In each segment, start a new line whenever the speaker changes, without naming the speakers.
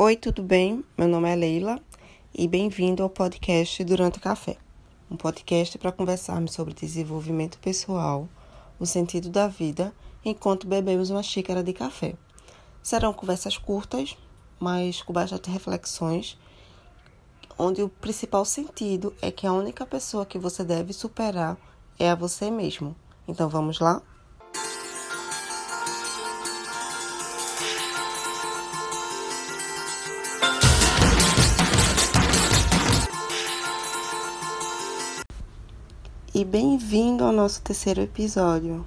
Oi, tudo bem? Meu nome é Leila e bem-vindo ao podcast Durante o Café, um podcast para conversarmos sobre desenvolvimento pessoal, o sentido da vida, enquanto bebemos uma xícara de café. Serão conversas curtas, mas com bastante reflexões, onde o principal sentido é que a única pessoa que você deve superar é a você mesmo. Então vamos lá? E bem-vindo ao nosso terceiro episódio.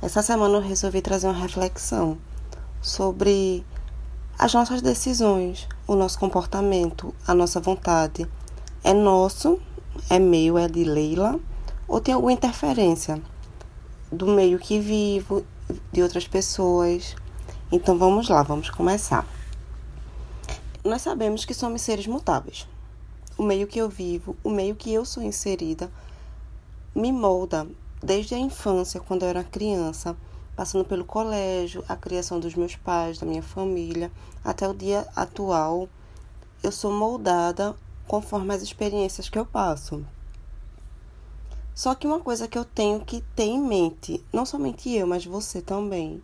Essa semana eu resolvi trazer uma reflexão sobre as nossas decisões, o nosso comportamento, a nossa vontade. É nosso, é meu, é de Leila, ou tem alguma interferência do meio que vivo, de outras pessoas? Então vamos lá, vamos começar. Nós sabemos que somos seres mutáveis. O meio que eu vivo, o meio que eu sou inserida, me molda desde a infância, quando eu era criança, passando pelo colégio, a criação dos meus pais, da minha família, até o dia atual, eu sou moldada conforme as experiências que eu passo. Só que uma coisa que eu tenho que ter em mente, não somente eu, mas você também,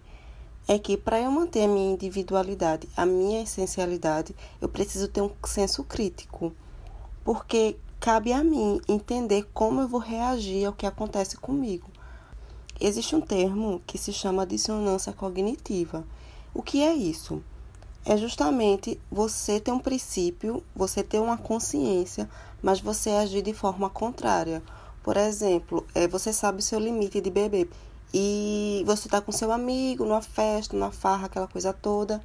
é que para eu manter a minha individualidade, a minha essencialidade, eu preciso ter um senso crítico. Porque cabe a mim entender como eu vou reagir ao que acontece comigo. Existe um termo que se chama dissonância cognitiva. O que é isso? É justamente você ter um princípio, você ter uma consciência, mas você agir de forma contrária. Por exemplo, é, você sabe o seu limite de beber e você está com seu amigo numa festa, numa farra, aquela coisa toda,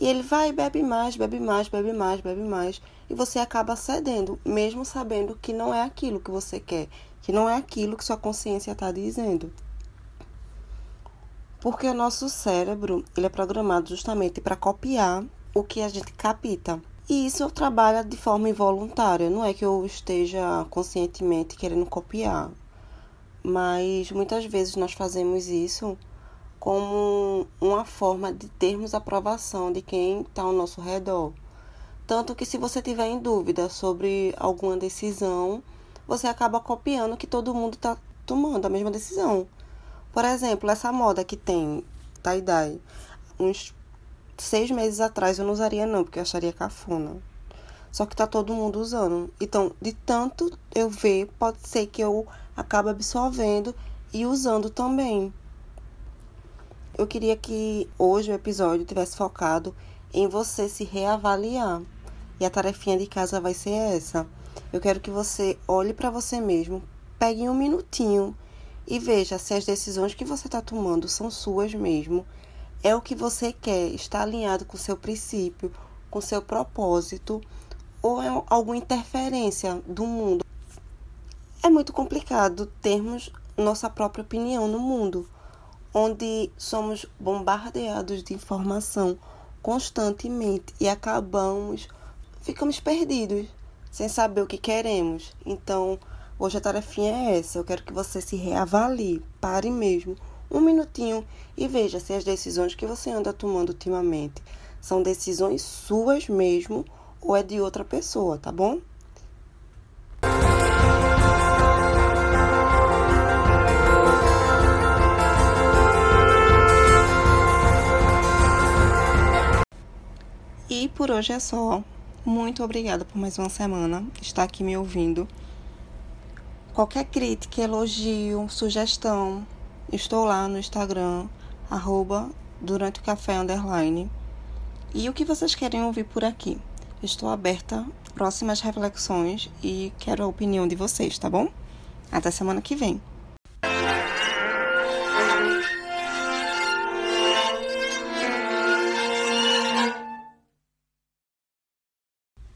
e ele vai, bebe mais, bebe mais, bebe mais, bebe mais. E você acaba cedendo, mesmo sabendo que não é aquilo que você quer, que não é aquilo que sua consciência está dizendo. Porque o nosso cérebro ele é programado justamente para copiar o que a gente capta. E isso trabalha de forma involuntária. Não é que eu esteja conscientemente querendo copiar. Mas muitas vezes nós fazemos isso como uma forma de termos aprovação de quem está ao nosso redor. Tanto que se você tiver em dúvida sobre alguma decisão, você acaba copiando que todo mundo está tomando a mesma decisão. Por exemplo, essa moda que tem tie-dye, uns seis meses atrás eu não usaria não, porque eu acharia cafona. Só que tá todo mundo usando. Então, de tanto eu ver, pode ser que eu acabe absorvendo e usando também eu queria que hoje o episódio tivesse focado em você se reavaliar. E a tarefinha de casa vai ser essa. Eu quero que você olhe para você mesmo, pegue um minutinho e veja se as decisões que você está tomando são suas mesmo. É o que você quer, está alinhado com seu princípio, com seu propósito, ou é alguma interferência do mundo. É muito complicado termos nossa própria opinião no mundo onde somos bombardeados de informação constantemente e acabamos, ficamos perdidos, sem saber o que queremos. Então, hoje a tarefinha é essa. Eu quero que você se reavalie, pare mesmo um minutinho e veja se as decisões que você anda tomando ultimamente são decisões suas mesmo ou é de outra pessoa, tá bom? E por hoje é só. Muito obrigada por mais uma semana estar aqui me ouvindo. Qualquer crítica, elogio, sugestão, estou lá no Instagram, arroba durante o café underline. E o que vocês querem ouvir por aqui? Estou aberta próximas reflexões e quero a opinião de vocês, tá bom? Até semana que vem.